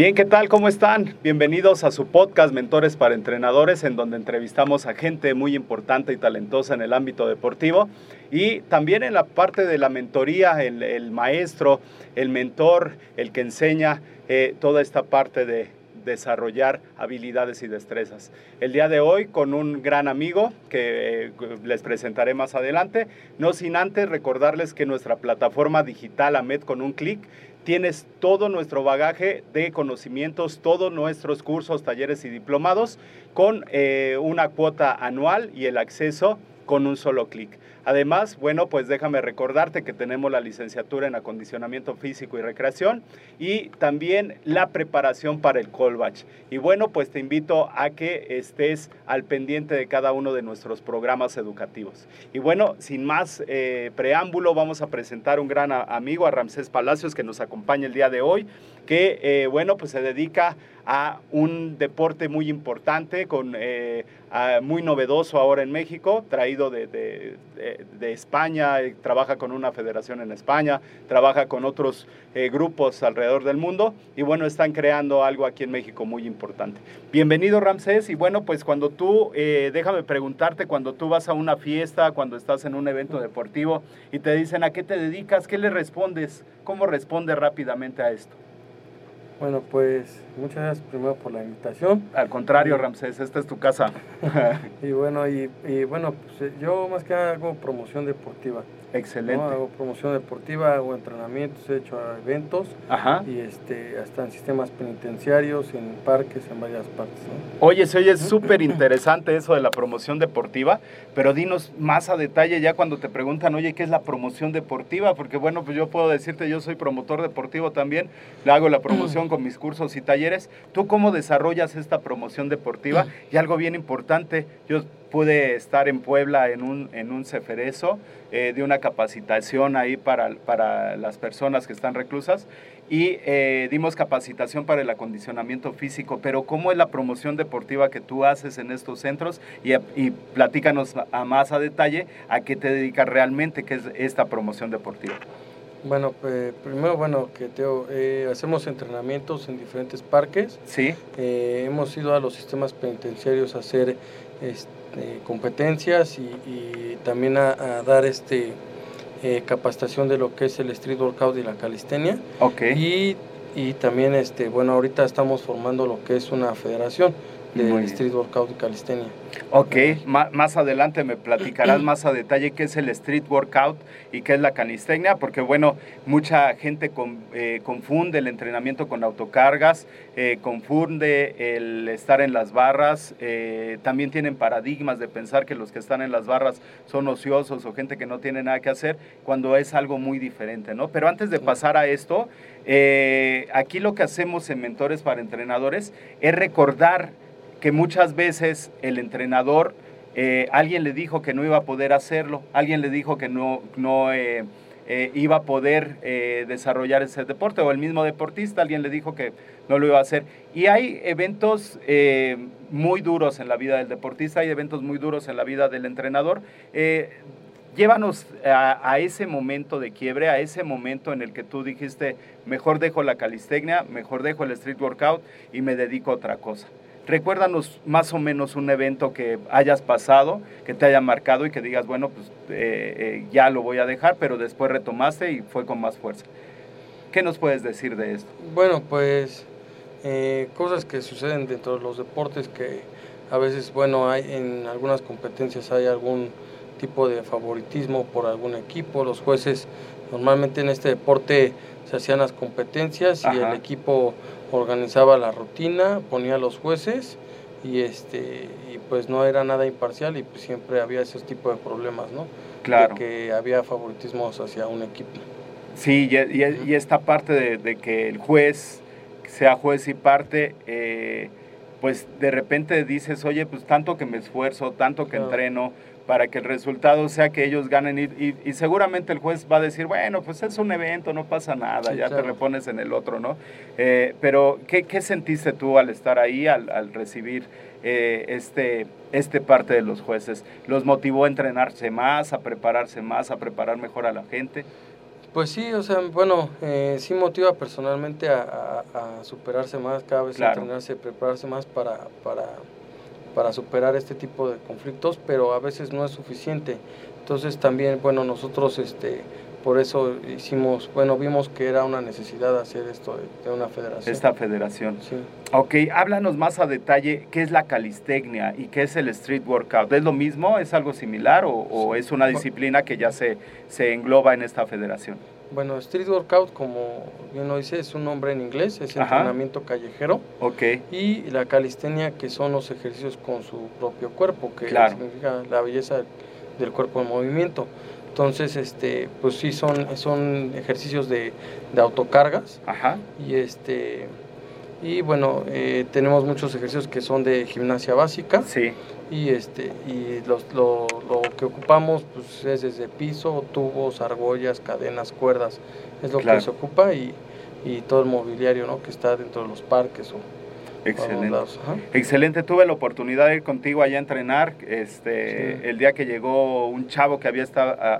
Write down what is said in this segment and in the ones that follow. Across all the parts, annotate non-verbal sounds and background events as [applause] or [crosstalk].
Bien, ¿qué tal? ¿Cómo están? Bienvenidos a su podcast Mentores para Entrenadores, en donde entrevistamos a gente muy importante y talentosa en el ámbito deportivo y también en la parte de la mentoría, el, maestro, el mentor, el que enseña eh, toda esta parte de desarrollar habilidades y destrezas. El día de hoy con un gran amigo que eh, les presentaré más adelante, no sin antes recordarles que nuestra plataforma digital AMED con un clic tienes todo nuestro bagaje de conocimientos, todos nuestros cursos, talleres y diplomados con eh, una cuota anual y el acceso con un solo clic. Además, bueno, pues déjame recordarte que tenemos la licenciatura en acondicionamiento físico y recreación y también la preparación para el Colbach. Y bueno, pues te invito a que estés al pendiente de cada uno de nuestros programas educativos. Y bueno, sin más eh, preámbulo, vamos a presentar un gran amigo, a Ramsés Palacios, que nos acompaña el día de hoy, que eh, bueno, pues se dedica a un deporte muy importante, con, eh, muy novedoso ahora en México, traído de, de, España, eh, trabaja con una federación en España, trabaja con otros eh, grupos alrededor del mundo y bueno, están creando algo aquí en México muy importante. Bienvenido Ramsés y bueno, pues cuando tú, déjame preguntarte, cuando tú vas a una fiesta, cuando estás en un evento deportivo y te dicen a qué te dedicas, ¿qué le respondes? ¿Cómo respondes rápidamente a esto? Bueno, pues muchas gracias primero por la invitación. Al contrario, Ramsés, esta es tu casa. [laughs] y bueno, y, bueno, pues, yo más que nada hago promoción deportiva. Excelente. Hago promoción deportiva, hago entrenamientos, he hecho eventos y este hasta en sistemas penitenciarios, en parques, en varias partes. Oye, se oye súper interesante eso de la promoción deportiva, pero dinos más a detalle ya cuando te preguntan, oye, ¿qué es la promoción deportiva? Porque bueno, pues yo puedo decirte, yo soy promotor deportivo también, le hago la promoción con mis cursos y talleres. ¿Tú cómo desarrollas esta promoción deportiva? Y algo bien importante, yo pude estar en Puebla en un, en un ceferezo eh, de una capacitación ahí para, para, las personas que están reclusas y eh, dimos capacitación para el acondicionamiento físico, pero ¿cómo es la promoción deportiva que tú haces en estos centros? Y, y platícanos a más a detalle a qué te dedicas realmente, qué es esta promoción deportiva. Bueno, pues, primero, bueno, que eh, hacemos entrenamientos en diferentes parques. Sí. hemos ido a los sistemas penitenciarios a hacer este, competencias y, también a, dar este eh, capacitación de lo que es el street workout y la calistenia. Okay. Y, y también, este, bueno, ahorita estamos formando lo que es una federación del. Street Workout y Calistenia. Ok, más adelante me platicarás más a detalle qué es el street workout y qué es la calistenia, porque bueno, mucha gente con- eh, confunde el entrenamiento con autocargas, eh, confunde el estar en las barras, eh, también tienen paradigmas de pensar que los que están en las barras son ociosos o gente que no tiene nada que hacer, cuando es algo muy diferente, ¿no? Pero antes de Sí. pasar a esto, aquí lo que hacemos en Mentores para Entrenadores es recordar que muchas veces el entrenador, eh, alguien le dijo que no iba a poder hacerlo, alguien le dijo que no, no eh, eh, iba a poder desarrollar ese deporte, o el mismo deportista, alguien le dijo que no lo iba a hacer. Y hay eventos muy duros en la vida del deportista, hay eventos muy duros en la vida del entrenador. Llévanos a, a ese momento de quiebre, a ese momento en el que tú dijiste, mejor dejo la calistenia, mejor dejo el street workout y me dedico a otra cosa. Recuérdanos más o menos un evento que hayas pasado, que te haya marcado y que digas, bueno, pues eh, eh, ya lo voy a dejar, pero después retomaste y fue con más fuerza. ¿Qué nos puedes decir de esto? Bueno, pues eh, cosas que suceden dentro de los deportes que a veces, bueno, hay en algunas competencias hay algún tipo de favoritismo por algún equipo. Los jueces, normalmente en este deporte se hacían las competencias y el equipo organizaba la rutina, ponía los jueces y este y pues no era nada imparcial y pues siempre había esos tipos de problemas, ¿no? Claro. De que había favoritismos hacia un equipo. Sí, y, y- y esta parte de, de que el juez sea juez y parte, eh, pues de repente dices, oye, pues tanto que me esfuerzo, tanto que Claro. entreno, para que el resultado sea que ellos ganen y, y- y seguramente el juez va a decir, bueno, pues es un evento, no pasa nada, Sí, ya te repones en el otro, ¿no? Eh, pero, ¿qué, qué sentiste tú al estar ahí, al, al recibir eh, este, este parte de los jueces? ¿Los motivó a entrenarse más, a prepararse más, a preparar mejor a la gente? Pues sí, o sea, bueno, eh, sí motiva personalmente a, a- a superarse más, cada vez Claro. entrenarse, prepararse más para, para, para superar este tipo de conflictos, pero a veces no es suficiente. Entonces también, bueno, nosotros este, por eso hicimos, bueno, vimos que era una necesidad hacer esto de, de una federación. Esta federación. Sí. Ok, háblanos más a detalle qué es la calistecnia y qué es el street workout. ¿Es lo mismo? ¿Es algo similar o, o es una disciplina que ya se, se engloba en esta federación? Bueno, Street Workout, como bien lo dice, es un nombre en inglés, es Ajá. entrenamiento callejero. Ok, y la calistenia que son los ejercicios con su propio cuerpo que Claro. significa la belleza del cuerpo en movimiento entonces este pues sí son son ejercicios de, de autocargas ajá, y este y bueno eh, tenemos muchos ejercicios que son de gimnasia básica sí, y este y los- lo, lo que ocupamos pues es desde piso tubos argollas cadenas cuerdas es lo Claro. que se ocupa y, y todo el mobiliario ¿no? que está dentro de los parques o excelente. lados. Excelente, tuve la oportunidad de ir contigo allá a entrenar. Este, Sí. El día que llegó un chavo que había,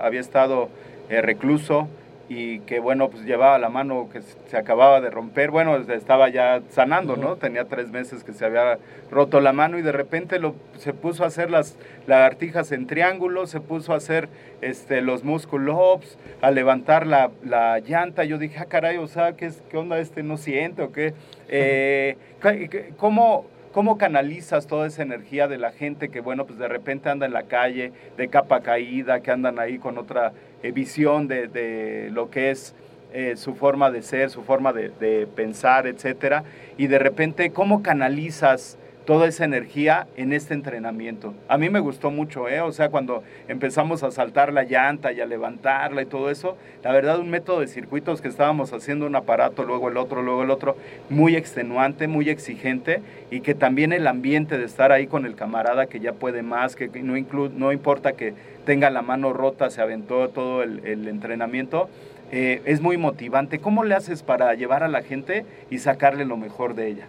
había estado eh, recluso y que, bueno, pues llevaba la mano que se acababa de romper. Bueno, estaba ya sanando, ¿no? Tenía tres meses que se había roto la mano y de repente lo, se puso a hacer las lagartijas en triángulo, se puso a hacer este, los muscle ups, a levantar la, la llanta. Yo dije, ah, caray, o sea, ¿qué, qué onda este? ¿No siente o qué? Eh, ¿qué- qué- ¿Cómo, ¿Cómo canalizas toda esa energía de la gente que, bueno, pues de repente anda en la calle de capa caída, que andan ahí con otra eh, visión de, de lo que es eh, su forma de ser, su forma de, de pensar, etcétera? Y de repente, ¿cómo canalizas toda esa energía en este entrenamiento? A mí me gustó mucho, ¿eh? O sea, cuando empezamos a saltar la llanta y a levantarla y todo eso, la verdad, un método de circuitos que estábamos haciendo un aparato, luego el otro, luego el otro, muy extenuante, muy exigente y que también el ambiente de estar ahí con el camarada que ya puede más, que no, inclu- no importa que tenga la mano rota, se aventó todo el, entrenamiento, eh, es muy motivante. ¿Cómo le haces para llevar a la gente y sacarle lo mejor de ella?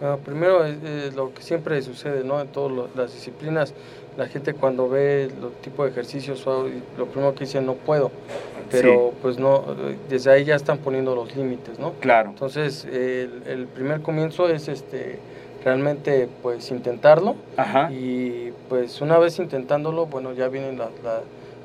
Bueno, primero es, es lo que siempre sucede ¿no? en todas las disciplinas. La gente cuando ve los tipos de ejercicios, lo primero que dice no puedo, pero pues no, desde ahí ya están poniendo los límites, ¿no? Claro, Entonces el, el primer comienzo es este realmente pues intentarlo ajá, y pues una vez intentándolo, bueno ya vienen la, la,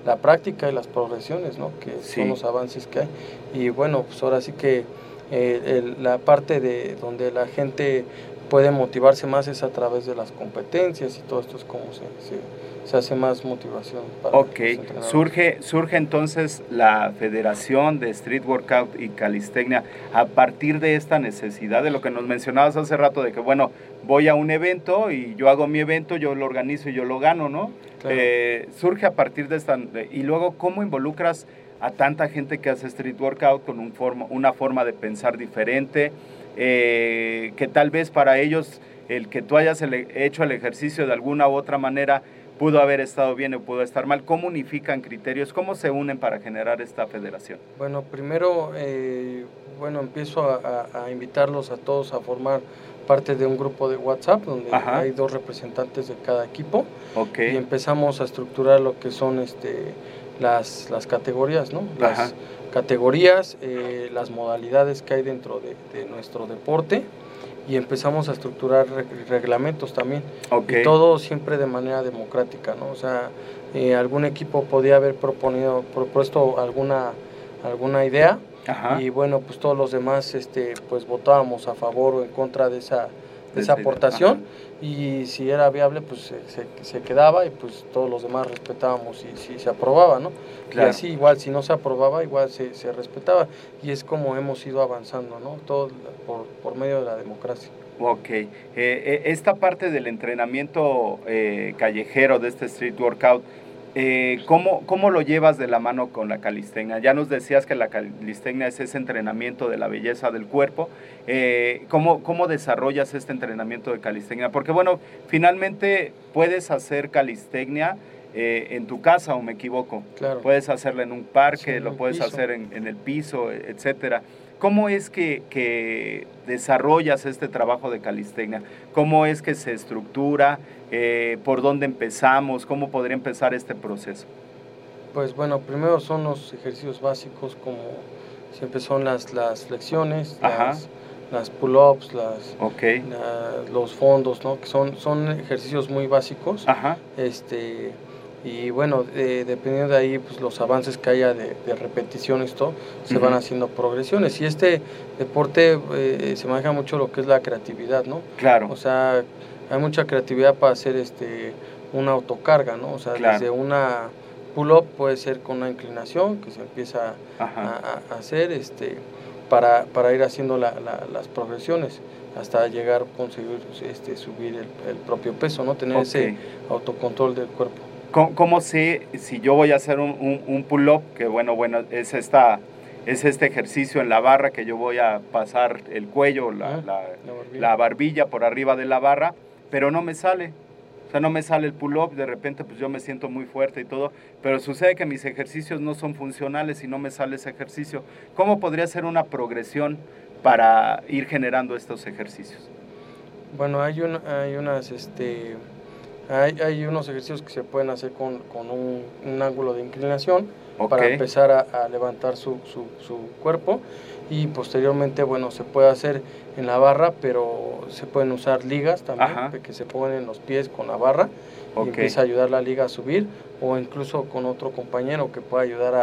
la práctica y las progresiones, ¿no? Que Sí. son los avances que hay. Y bueno, pues ahora sí que eh, el- la parte de donde la gente puede motivarse más es a través de las competencias y todo esto es como se, se, se hace más motivación para Ok, surge, surge entonces la Federación de Street Workout y Calistecnia a partir de esta necesidad de lo que nos mencionabas hace rato de que, bueno, voy a un evento y yo hago mi evento, yo lo organizo y yo lo gano, ¿no? Claro. Eh, surge a partir de esta... y luego, ¿cómo involucras a tanta gente que hace Street Workout con un forma, una forma de pensar diferente? eh, que tal vez para ellos el que tú hayas hecho el ejercicio de alguna u otra manera pudo haber estado bien o pudo estar mal. ¿Cómo unifican criterios? ¿Cómo se unen para generar esta federación? Bueno, primero, eh, bueno, empiezo a, a- a invitarlos a todos a formar parte de un grupo de WhatsApp donde Ajá. hay dos representantes de cada equipo Ok. y empezamos a estructurar lo que son este, las, las categorías, ¿no? Las Ajá. categorías, eh, las modalidades que hay dentro de, de nuestro deporte y empezamos a estructurar re- reglamentos también. Ok. Y todo siempre de manera democrática, ¿no? O sea, eh, algún equipo podía haber proponido, propuesto alguna, alguna idea Ajá. y bueno, pues todos los demás este, pues votábamos a favor o en contra de esa, esa aportación y si era viable pues se, se- se quedaba y pues todos los demás respetábamos y si se aprobaba, ¿no? Claro. Y así igual si no se aprobaba igual se, se respetaba y es como hemos ido avanzando, ¿no? Todo por, por medio de la democracia. Ok. Eh, eh, esta parte del entrenamiento eh, callejero de este street workout, eh, ¿cómo, ¿cómo lo llevas de la mano con la calistenia? Ya nos decías que la calistenia es ese entrenamiento de la belleza del cuerpo. Eh, ¿cómo, ¿Cómo desarrollas este entrenamiento de calistenia? Porque bueno, finalmente puedes hacer calistenia eh, en tu casa o me equivoco. Claro. Puedes hacerla en un parque, Sí, lo puedes piso. hacer en, en el piso, etcétera. ¿Cómo es que, que desarrollas este trabajo de calistenia? ¿Cómo es que se estructura? Eh, ¿Por dónde empezamos? ¿Cómo podría empezar este proceso? Pues bueno, primero son los ejercicios básicos como siempre son las, las flexiones, Ajá. las, las pull-ups, las, la- los fondos, ¿no? Que son, son ejercicios muy básicos. Ajá. Este, y bueno, eh, dependiendo de ahí, pues los avances que haya de, de repeticiones, todo, se van haciendo progresiones. Y este deporte eh, se maneja mucho lo que es la creatividad, ¿no? Claro. O sea, hay mucha creatividad para hacer este una autocarga, ¿no? O sea, Claro. desde una pull-up puede ser con una inclinación que se empieza a, hacer este para, para ir haciendo la- la- las progresiones hasta llegar a conseguir este subir el, el propio peso, ¿no? Tener ese autocontrol del cuerpo. ¿Cómo, cómo sé si yo voy a hacer un, un- un pull-up? Que bueno, bueno, es, esta, es este ejercicio en la barra que yo voy a pasar el cuello, la, la- la barbilla. la barbilla por arriba de la barra, pero no me sale. O sea, no me sale el pull-up, de repente pues yo me siento muy fuerte y todo, pero sucede que mis ejercicios no son funcionales y no me sale ese ejercicio. ¿Cómo podría ser una progresión para ir generando estos ejercicios? Bueno, hay, un, hay unas, este, hay, hay unos ejercicios que se pueden hacer con, con un, un ángulo de inclinación para empezar a, a levantar su, su, su cuerpo y posteriormente, bueno, se puede hacer en la barra, pero se pueden usar ligas también, Ajá. que se ponen en los pies con la barra Ok. y empieza a ayudar la liga a subir o incluso con otro compañero que pueda ayudar a,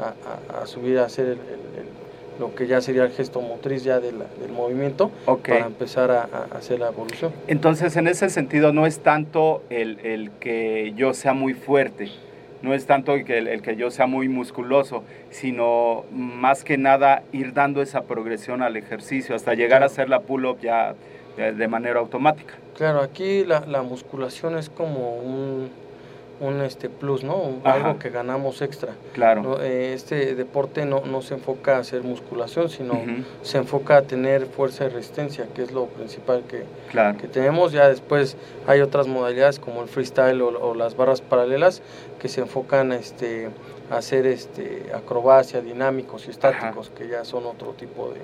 a- a- a subir a hacer el- el- el- lo que ya sería el gesto motriz ya de la- del movimiento para empezar a, a hacer la evolución. Entonces, en ese sentido, no es tanto el, el que yo sea muy fuerte, no es tanto el que, el que yo sea muy musculoso, sino más que nada ir dando esa progresión al ejercicio hasta llegar a hacer la pull-up ya de manera automática. Claro, aquí la, la musculación es como un, un este plus, ¿no? Ajá. Algo que ganamos extra. Claro. ¿no? Eh, Este deporte no, no se enfoca a hacer musculación, sino se enfoca a tener fuerza y resistencia, que es lo principal que, Claro. que tenemos. Ya después hay otras modalidades como el freestyle o, o las barras paralelas que se enfocan este, a hacer este, acrobacia, dinámicos y estáticos, que ya son otro tipo de,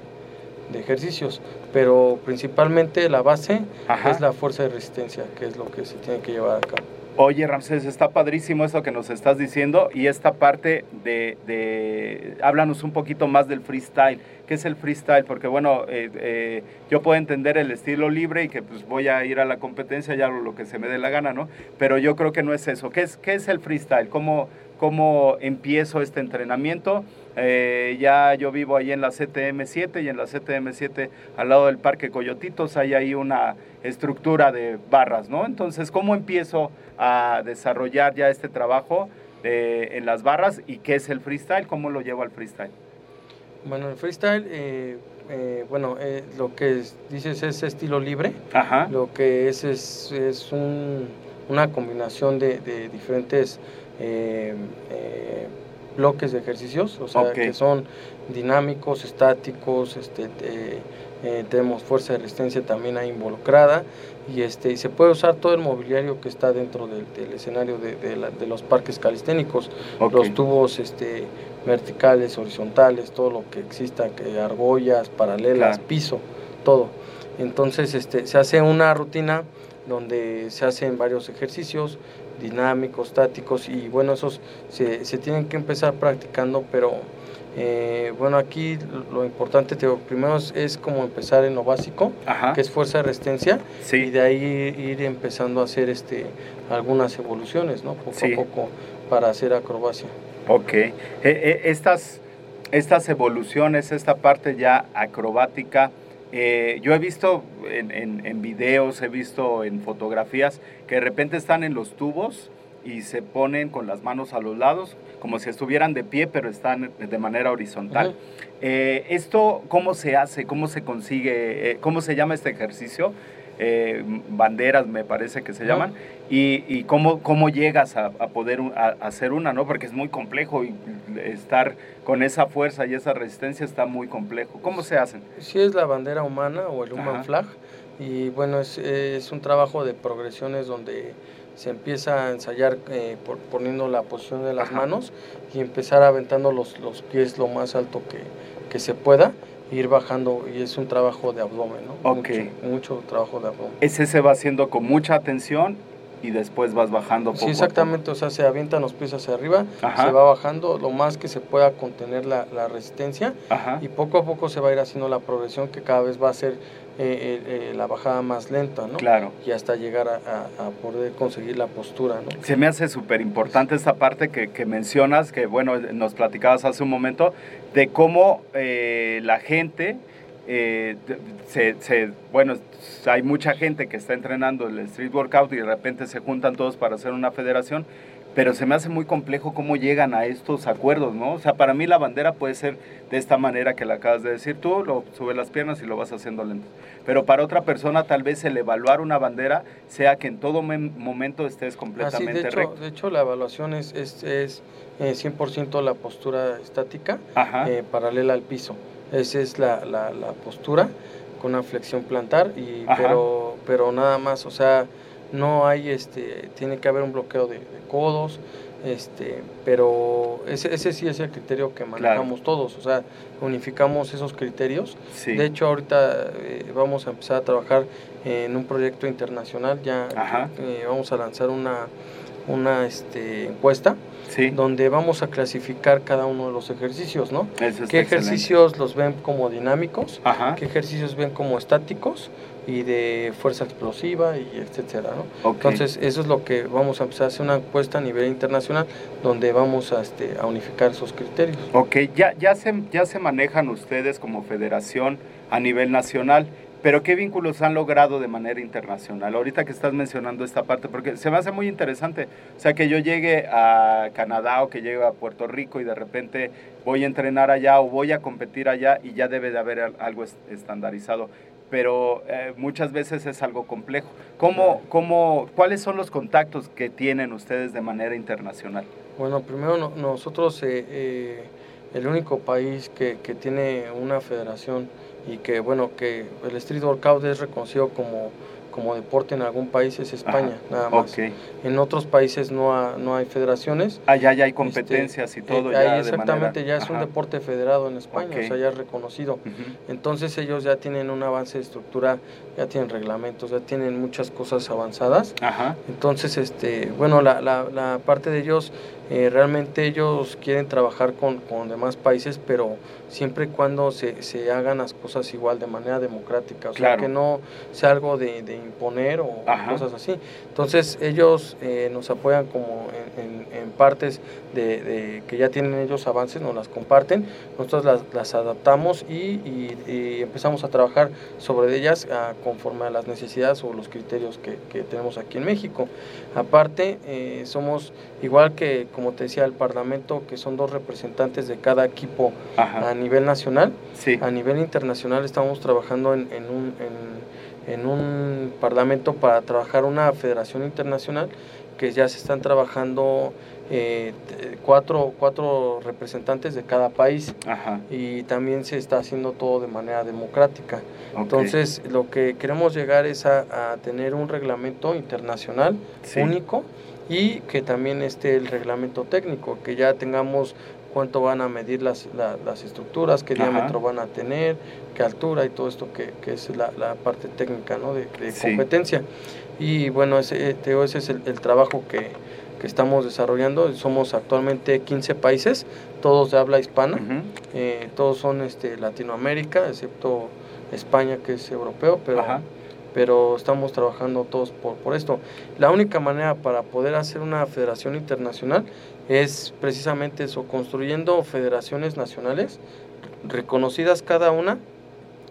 de ejercicios. Pero principalmente la base Ajá. es la fuerza y resistencia, que es lo que se tiene que llevar a cabo. Oye, Ramsés, está padrísimo esto que nos estás diciendo y esta parte de, háblanos un poquito más del freestyle. ¿Qué es el freestyle? Porque bueno, eh, eh, yo puedo entender el estilo libre y que pues voy a ir a la competencia ya lo que se me dé la gana, ¿no? Pero yo creo que no es eso. ¿Qué es, qué es el freestyle? ¿Cómo, cómo empiezo este entrenamiento. Eh, ya yo vivo ahí en la CTM7 y en la CTM7 al lado del Parque Coyotitos hay ahí una estructura de barras, ¿no? Entonces, ¿cómo empiezo a desarrollar ya este trabajo eh, en las barras y qué es el freestyle? ¿Cómo lo llevo al freestyle? Bueno, el freestyle, eh, eh, bueno, eh, lo que es- dices es estilo libre. Ajá. Lo que es es, es un- una combinación de, de diferentes bloques de ejercicios, o sea, que son dinámicos, estáticos, este, eh, eh, tenemos fuerza de resistencia también ahí involucrada y este y se puede usar todo el mobiliario que está dentro del, del escenario de, de la- de los parques calisténicos, los tubos este, verticales, horizontales, todo lo que exista, que argollas, paralelas, Claro. piso, todo. Entonces este, se hace una rutina donde se hacen varios ejercicios dinámicos, estáticos y bueno, esos se, se tienen que empezar practicando, pero eh, bueno, aquí lo importante, te digo, primero es, es como empezar en lo básico, Ajá. que es fuerza de resistencia, y de ahí ir empezando a hacer este algunas evoluciones, ¿no? Poco Sí. a poco para hacer acrobacia. Ok. Eh, eh, estas, estas evoluciones, esta parte ya acrobática, eh, yo he visto en, en- en videos, he visto en fotografías que de repente están en los tubos y se ponen con las manos a los lados, como si estuvieran de pie, pero están de manera horizontal. Ujú. Eh, ¿Esto cómo se hace? ¿Cómo se consigue? Eh, ¿Cómo se llama este ejercicio? Eh, banderas me parece que se llaman. ¿Y, y cómo, cómo llegas a, a poder un- a- a hacer una? ¿no? Porque es muy complejo y estar con esa fuerza y esa resistencia está muy complejo. ¿Cómo se hacen? Sí es la bandera humana o el human Ajá. flag y bueno, es, es un trabajo de progresiones donde se empieza a ensayar eh, por- poniendo la posición de las Ajá. manos y empezar aventando los, los pies lo más alto que, que se pueda, ir bajando y es un trabajo de abdomen, ¿no? Ok. Mucho, mucho trabajo de abdomen. Ese se va haciendo con mucha atención y después vas bajando poco Sí, exactamente, o sea, se avientan los pies hacia arriba, Ajá. se va bajando lo más que se pueda contener la, la resistencia. Ajá. y poco a poco se va a ir haciendo la progresión que cada vez va a ser eh, eh, eh, la bajada más lenta, ¿no? Claro. Y hasta llegar a, a- a poder conseguir la postura, ¿no? Se me hace súper importante esta parte que, que mencionas, que bueno, nos platicabas hace un momento, de cómo eh, la gente, eh, se, se- bueno, hay mucha gente que está entrenando el street workout y de repente se juntan todos para hacer una federación, pero se me hace muy complejo cómo llegan a estos acuerdos, ¿no? O sea, para mí la bandera puede ser de esta manera que la acabas de decir tú, lo subes las piernas y lo vas haciendo lento. Pero para otra persona tal vez el evaluar una bandera sea que en todo momento estés Así, completamente de, hecho, recto. de hecho, la evaluación es, es, es eh, 100% la postura estática eh, paralela al piso. Esa es la, la, la postura con una flexión plantar, y, Ajá. pero, pero nada más, o sea, no hay, este, tiene que haber un bloqueo de, de codos, este, pero ese, ese sí es el criterio que manejamos todos, o sea, unificamos esos criterios. sí. De hecho, ahorita eh, vamos a empezar a trabajar en un proyecto internacional, ya eh, vamos a lanzar una, una este, encuesta sí. donde vamos a clasificar cada uno de los ejercicios, ¿no? Eso ¿Qué excelente. ejercicios los ven como dinámicos? Ajá. ¿Qué ejercicios ven como estáticos? Y de fuerza explosiva y etcétera, ¿no? Entonces, eso es lo que vamos a empezar a hacer una encuesta a nivel internacional donde vamos a, este, a unificar esos criterios. Ok, ya, ya, se, ya se manejan ustedes como federación a nivel nacional, pero ¿qué vínculos han logrado de manera internacional? Ahorita que estás mencionando esta parte, porque se me hace muy interesante, o sea, que yo llegue a Canadá o que llegue a Puerto Rico y de repente voy a entrenar allá o voy a competir allá y ya debe de haber al- algo es- estandarizado. Pero eh, muchas veces es algo complejo. ¿Cómo, cómo, ¿Cuáles son los contactos que tienen ustedes de manera internacional? Bueno, primero no- nosotros, eh, eh, el único país que, que tiene una federación y que, bueno, que el street workout es reconocido como, como deporte en algún país es España, nada más. En otros países no, ha- no hay federaciones. Allá ya hay competencias y Este, todo. eh, ya ahí de exactamente, manera- ya es un deporte federado en España, Ok. o sea, ya es reconocido. Entonces ellos ya tienen un avance de estructura, ya tienen reglamentos, ya tienen muchas cosas avanzadas. Ajá. Entonces, este, bueno, la, la, la parte de ellos, eh, realmente ellos quieren trabajar con, con demás países, pero siempre y cuando se, se hagan las cosas igual de manera democrática, o sea, que no sea algo de, de imponer o Ajá. cosas así. Entonces ellos eh, nos apoyan como en, en- en partes de, de que ya tienen ellos avances, nos las comparten, nosotros las, las adaptamos y, y- y empezamos a trabajar sobre ellas ah, conforme a las necesidades o los criterios que, que tenemos aquí en México. Aparte, eh, somos igual que, como te decía, el Parlamento, que son dos representantes de cada equipo a nivel nacional. Sí. A nivel internacional estamos trabajando en, en un, en, en un parlamento para trabajar una federación internacional que ya se están trabajando eh, cuatro, cuatro representantes de cada país Ajá. y también se está haciendo todo de manera democrática. Entonces, lo que queremos llegar es a, a tener un reglamento internacional Sí. único y que también esté el reglamento técnico, que ya tengamos cuánto van a medir las, la- las estructuras, qué Ajá. diámetro van a tener, qué altura y todo esto que, que es la, la parte técnica ¿no? de, de Sí. competencia. Y bueno, ese, digo, ese es el, el trabajo que, que estamos desarrollando. Somos actualmente 15 países, todos de habla hispana. Eh, todos son este, Latinoamérica, excepto España que es europeo, pero, Ajá. Pero estamos trabajando todos por, por esto. La única manera para poder hacer una federación internacional es precisamente eso, construyendo federaciones nacionales reconocidas cada una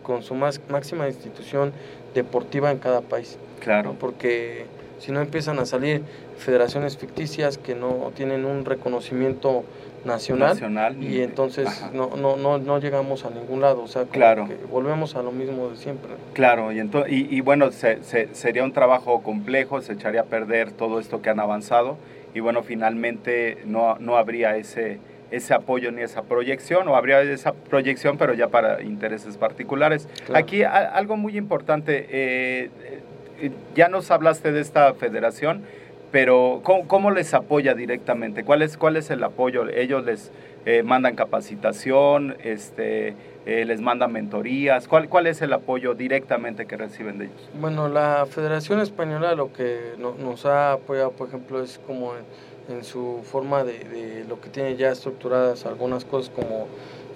con su más, máxima institución deportiva en cada país. ¿no? Claro. Porque si no empiezan a salir federaciones ficticias que no tienen un reconocimiento nacional, Nacional. y entonces Ajá. no, no, no, no llegamos a ningún lado, o sea, como Claro. que volvemos a lo mismo de siempre. Claro, y, ento- y, y bueno, se- se- sería un trabajo complejo, se echaría a perder todo esto que han avanzado y bueno, finalmente no, no habría ese, ese apoyo ni esa proyección, o habría esa proyección, pero ya para intereses particulares. Claro. Aquí a- algo muy importante, eh, eh, ya nos hablaste de esta federación, pero ¿cómo, cómo les apoya directamente? ¿Cuál es, cuál es el apoyo? ¿Ellos les eh, mandan capacitación? Este, eh, ¿Les mandan mentorías? ¿Cuál, ¿Cuál es el apoyo directamente que reciben de ellos? Bueno, la Federación Española lo que no- nos ha apoyado, por ejemplo, es como en, en su forma de, de lo que tiene ya estructuradas algunas cosas como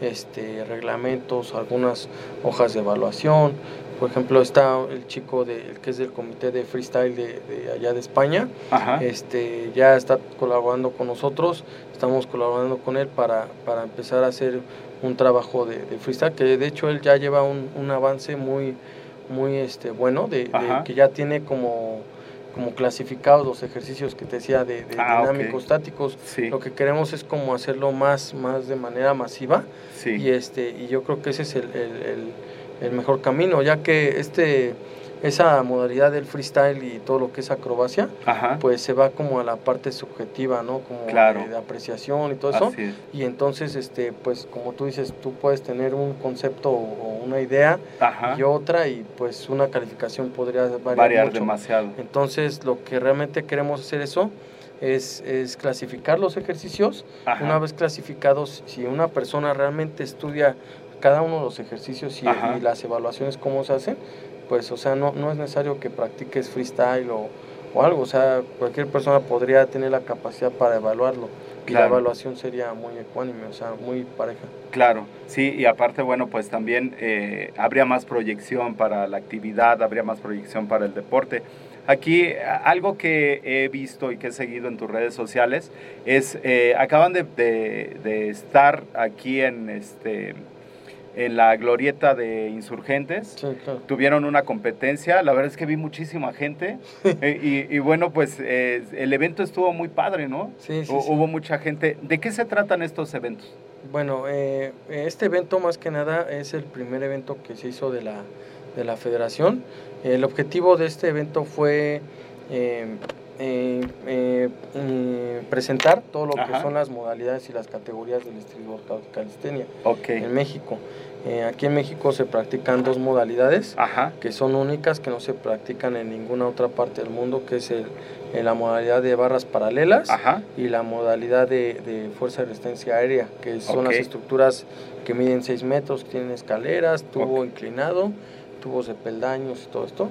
este reglamentos, algunas hojas de evaluación. Por ejemplo, está el chico de, el que es del comité de freestyle de, de allá de España, Ajá. este, ya está colaborando con nosotros, estamos colaborando con él para, para empezar a hacer un trabajo de, de freestyle, que de hecho él ya lleva un, un avance muy, muy este, bueno, de, que ya tiene como, como clasificados los ejercicios que te decía de, de Ah, dinámicos, estáticos. Sí, Lo que queremos es como hacerlo más, más de manera masiva sí. y este y yo creo que ese es el, el- el- el mejor camino ya que este esa modalidad del freestyle y todo lo que es acrobacia Ajá. pues se va como a la parte subjetiva no como Claro. de, de apreciación y todo eso es. y entonces este pues como tú dices tú puedes tener un concepto o o una idea Ajá. y otra y pues una calificación podría variar, Variar mucho. demasiado. entonces lo que realmente queremos hacer eso es, es clasificar los ejercicios Ajá. una vez clasificados, si una persona realmente estudia cada uno de los ejercicios y, y las evaluaciones cómo se hacen, pues o sea, no, no es necesario que practiques freestyle o, o algo, o sea, cualquier persona podría tener la capacidad para evaluarlo y la Claro. evaluación sería muy ecuánime, o sea, muy pareja. Claro, sí, y aparte, bueno, pues también eh, habría más proyección para la actividad, habría más proyección para el deporte. Aquí algo que he visto y que he seguido en tus redes sociales es, eh, acaban de, de- de estar aquí en, este, en la glorieta de insurgentes. Sí, claro. Tuvieron una competencia, la verdad es que vi muchísima gente [laughs] eh, y, y bueno, pues eh, el evento estuvo muy padre, ¿no? Sí, sí. Hubo mucha gente. ¿De qué se tratan estos eventos? Bueno, eh, este evento más que nada es el primer evento que se hizo de la, de la federación. El objetivo de este evento fue eh, eh, mm, presentar todo lo Ajá. que son las modalidades y las categorías del streetball cal- calistenia en México. Eh, aquí en México se practican dos modalidades Ajá. que son únicas, que no se practican en ninguna otra parte del mundo, que es el, en la modalidad de barras paralelas Ajá. y la modalidad de, de fuerza de resistencia aérea, que son las estructuras que miden 6 metros, que tienen escaleras, tubo inclinado, tubos de peldaños y todo esto.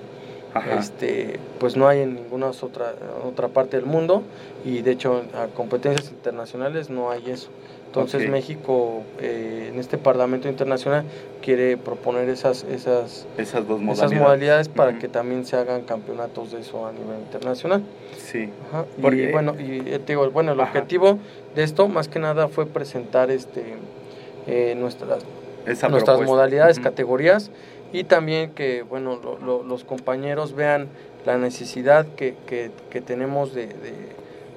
Ajá. Este, pues no hay en ninguna otra, otra parte del mundo y de hecho a competencias internacionales no hay eso. Entonces. México eh, en este Parlamento Internacional quiere proponer esas, esas, Esas dos esas modalidades. para que también se hagan campeonatos de eso a nivel internacional. Sí. Ajá, Porque- Y bueno, y eh, te digo, bueno, el Ajá. objetivo de esto más que nada fue presentar este eh, nuestras Esa nuestras propuesta. modalidades, categorías y también que bueno lo- lo- los compañeros vean la necesidad que, que- que tenemos de, de-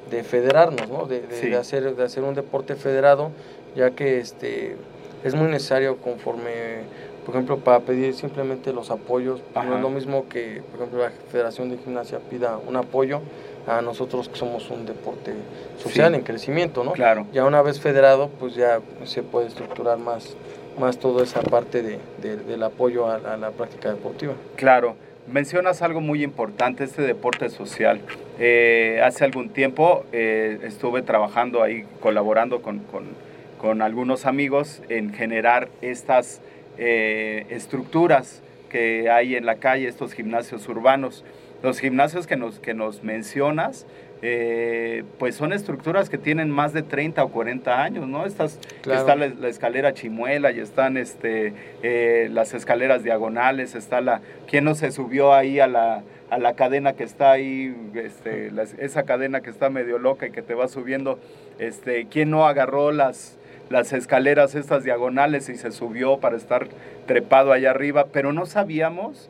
de federarnos, ¿no? de, de- Sí. de hacer, de hacer un deporte federado, ya que este es muy necesario conforme, por ejemplo, para pedir simplemente los apoyos, pues, no es lo mismo que, por ejemplo, la Federación de Gimnasia pida un apoyo a nosotros que somos un deporte social Sí. en crecimiento, ¿no? Claro. Ya una vez federado, pues ya se puede estructurar más, más toda esa parte de, de- del apoyo a, la práctica deportiva. Claro, mencionas algo muy importante, este deporte social. Eh, hace algún tiempo eh, estuve trabajando ahí, colaborando con, con- con algunos amigos en generar estas eh, estructuras que hay en la calle, estos gimnasios urbanos. Los gimnasios que nos, que nos mencionas, eh, pues son estructuras que tienen más de 30 o 40 años, ¿no? Estas, Claro. está la, la escalera chimuela y están este, eh, las escaleras diagonales, está la... ¿Quién no se subió ahí a la, a la cadena que está ahí, este, esa cadena que está medio loca y que te va subiendo? Este, ¿Quién no agarró las, las escaleras estas diagonales y se subió para estar trepado allá arriba? Pero no sabíamos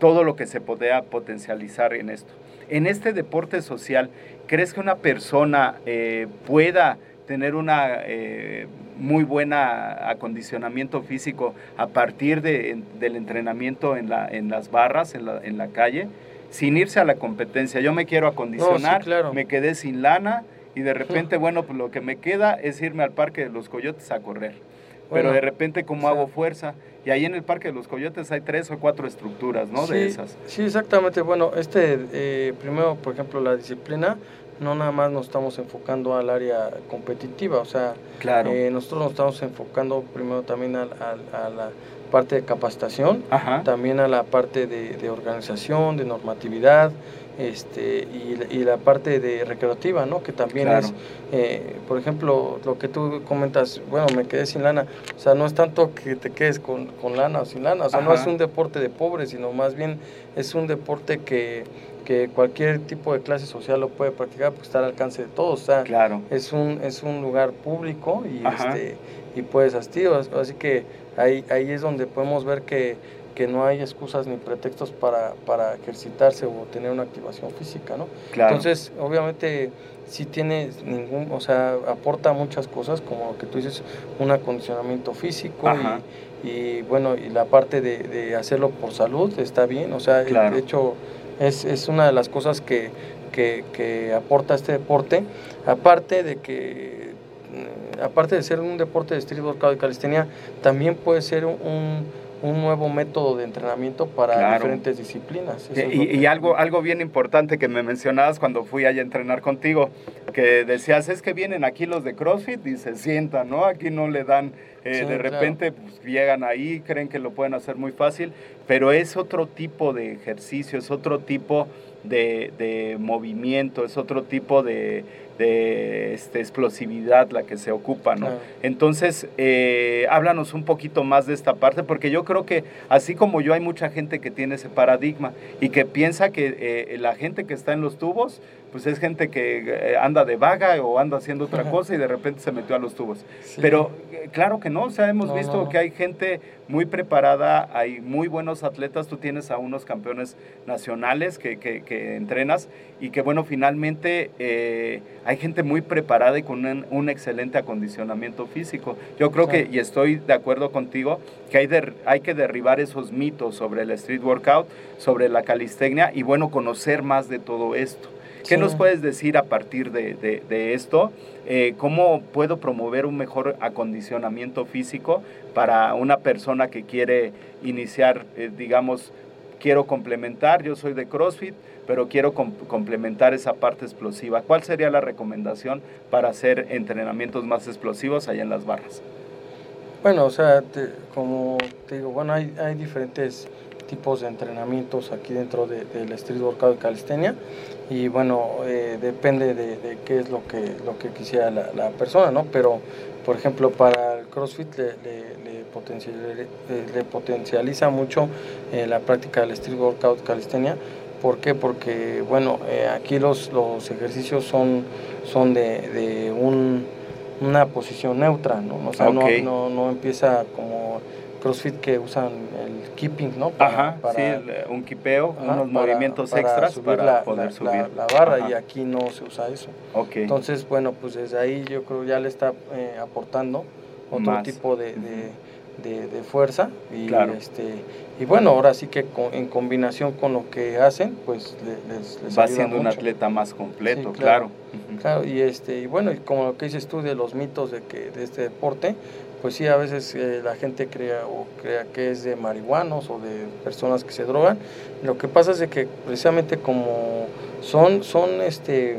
todo lo que se podía potencializar en esto. En este deporte social, ¿crees que una persona eh, pueda tener una eh, muy buena acondicionamiento físico a partir de- del entrenamiento en, la, en las barras, en la, en la calle, sin irse a la competencia? Yo me quiero acondicionar, claro. me quedé sin lana y de [laughs] repente, bueno, pues lo que me queda es irme al Parque de los Coyotes a correr. Pero de repente, ¿cómo o sea- hago fuerza? Y ahí en el Parque de los Coyotes hay tres o cuatro estructuras, ¿no? sí, De esas. Sí, exactamente. Bueno, este, eh, primero, por ejemplo, la disciplina, no nada más nos estamos enfocando al área competitiva, o sea, Claro. eh, nosotros nos estamos enfocando primero también al- al- a la parte de capacitación, Ajá. también a la parte de, de organización, de normatividad, este, y, la- y la parte de recreativa, ¿no? Que también Claro. es, eh, por ejemplo, lo que tú comentas, bueno, me quedé sin lana, o sea, no es tanto que te quedes con, con lana o sin lana, o sea, no es un deporte de pobres, sino más bien es un deporte que, que cualquier tipo de clase social lo puede practicar porque está al alcance de todos, o sea, Claro. es un, es un lugar público y, Ajá. este, y puedes asistir. Así que ahí, ahí es donde podemos ver que, que no hay excusas ni pretextos para, para ejercitarse o tener una activación física, ¿no? Claro. Entonces, obviamente, si tiene ningún, o sea, aporta muchas cosas, como lo que tú dices, un acondicionamiento físico y, y, bueno, y la parte de, de hacerlo por salud está bien, o sea, Claro. de hecho, es, es una de las cosas que, que, que aporta este deporte, aparte de que, mm, aparte de ser un deporte de street workout y calistenia, también puede ser un, un nuevo método de entrenamiento para Claro. diferentes disciplinas. Eso Y, algo, algo bien importante que me mencionabas cuando fui allá a entrenar contigo, que decías, es que vienen aquí los de CrossFit y se sientan, ¿no? Aquí no le dan, eh, Sí, de claro. repente pues, llegan ahí, creen que lo pueden hacer muy fácil, pero es otro tipo de ejercicio, es otro tipo de, de movimiento, es otro tipo de, de, este, explosividad la que se ocupa, ¿no? Claro. Entonces, eh, háblanos un poquito más de esta parte, porque yo creo que así como yo hay mucha gente que tiene ese paradigma y que piensa que eh, la gente que está en los tubos, pues es gente que eh, anda de vaga o anda haciendo otra cosa y de repente se metió a los tubos. Sí. Pero eh, claro que no, o sea, hemos No, visto no, que hay gente muy preparada, hay muy buenos atletas, tú tienes a unos campeones nacionales que, que- que entrenas y que bueno, finalmente eh, hay gente muy preparada y con un, un excelente acondicionamiento físico. Yo creo que, y estoy de acuerdo contigo, que hay, der- hay que derribar esos mitos sobre el street workout, sobre la calistenia y bueno, conocer más de todo esto. ¿Qué Sí. nos puedes decir a partir de, de- de esto? Eh, ¿Cómo puedo promover un mejor acondicionamiento físico para una persona que quiere iniciar, eh, digamos, quiero complementar, yo soy de CrossFit, pero quiero com- complementar esa parte explosiva? ¿Cuál sería la recomendación para hacer entrenamientos más explosivos allá en las barras? Bueno, o sea, te- como te digo, bueno, hay, hay diferentes tipos de entrenamientos aquí dentro de- del Street Workout de Calistenia y bueno, eh, depende de, de qué es lo que, lo que quisiera la, la persona, ¿no? Pero, por ejemplo, para el CrossFit le, le- le potencial- eh, le potencializa mucho eh, la práctica del Street Workout Calistenia. ¿Por qué? Porque, bueno, eh, aquí los, los ejercicios son, son de, de un, una posición neutra, ¿no? O sea, no- no, no empieza como CrossFit que usan el keeping, ¿no? Para- Ajá, para- sí, el, eh, un ajá, unos para- movimientos para extras subir para la, poder la- subir. la- la barra Ajá. y aquí no se usa eso. Ok, Entonces, bueno, pues desde ahí yo creo ya le está eh, aportando otro Más. tipo de, de- de- de fuerza y Claro. este y bueno, ahora sí que con- en combinación con lo que hacen, pues le- les, les va ayuda siendo un atleta más completo, Sí, claro. claro. Claro, y este y bueno, y como lo que dices tú de los mitos de que de este deporte, pues sí a veces eh, la gente crea o crea que es de marihuanos o de personas que se drogan. Lo que pasa es que precisamente como son son este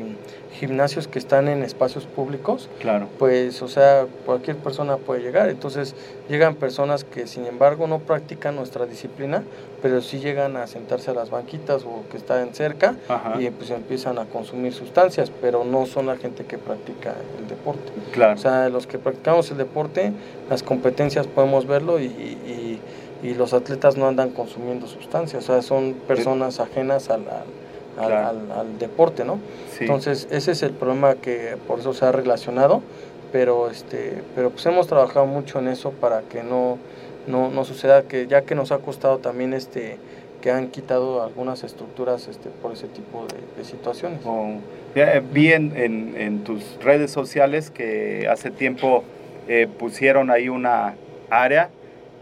gimnasios que están en espacios públicos, Claro, pues, o sea, cualquier persona puede llegar. Entonces, llegan personas que, sin embargo, no practican nuestra disciplina, pero sí llegan a sentarse a las banquitas o que están cerca Ajá. y pues empiezan a consumir sustancias, pero no son la gente que practica el deporte. claro. O sea, los que practicamos el deporte, las competencias podemos verlo y, y- y los atletas no andan consumiendo sustancias, o sea, son personas ajenas al- al- Claro. al- al deporte, ¿no? sí. Entonces, ese es el problema que por eso se ha relacionado, pero este, pero pues hemos trabajado mucho en eso para que no, no, no suceda que ya que nos ha costado también este que han quitado algunas estructuras este por ese tipo de, de situaciones. Oh, ya, eh, vi en, en- en tus redes sociales que hace tiempo eh, pusieron ahí una área